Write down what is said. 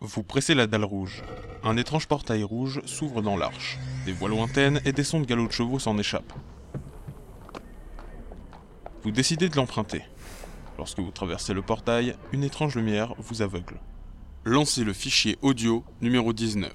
Vous pressez la dalle rouge. Un étrange portail rouge s'ouvre dans l'arche. Des voix lointaines et des sons de galops de chevaux s'en échappent. Vous décidez de l'emprunter. Lorsque vous traversez le portail, une étrange lumière vous aveugle. Lancez le fichier audio numéro 19.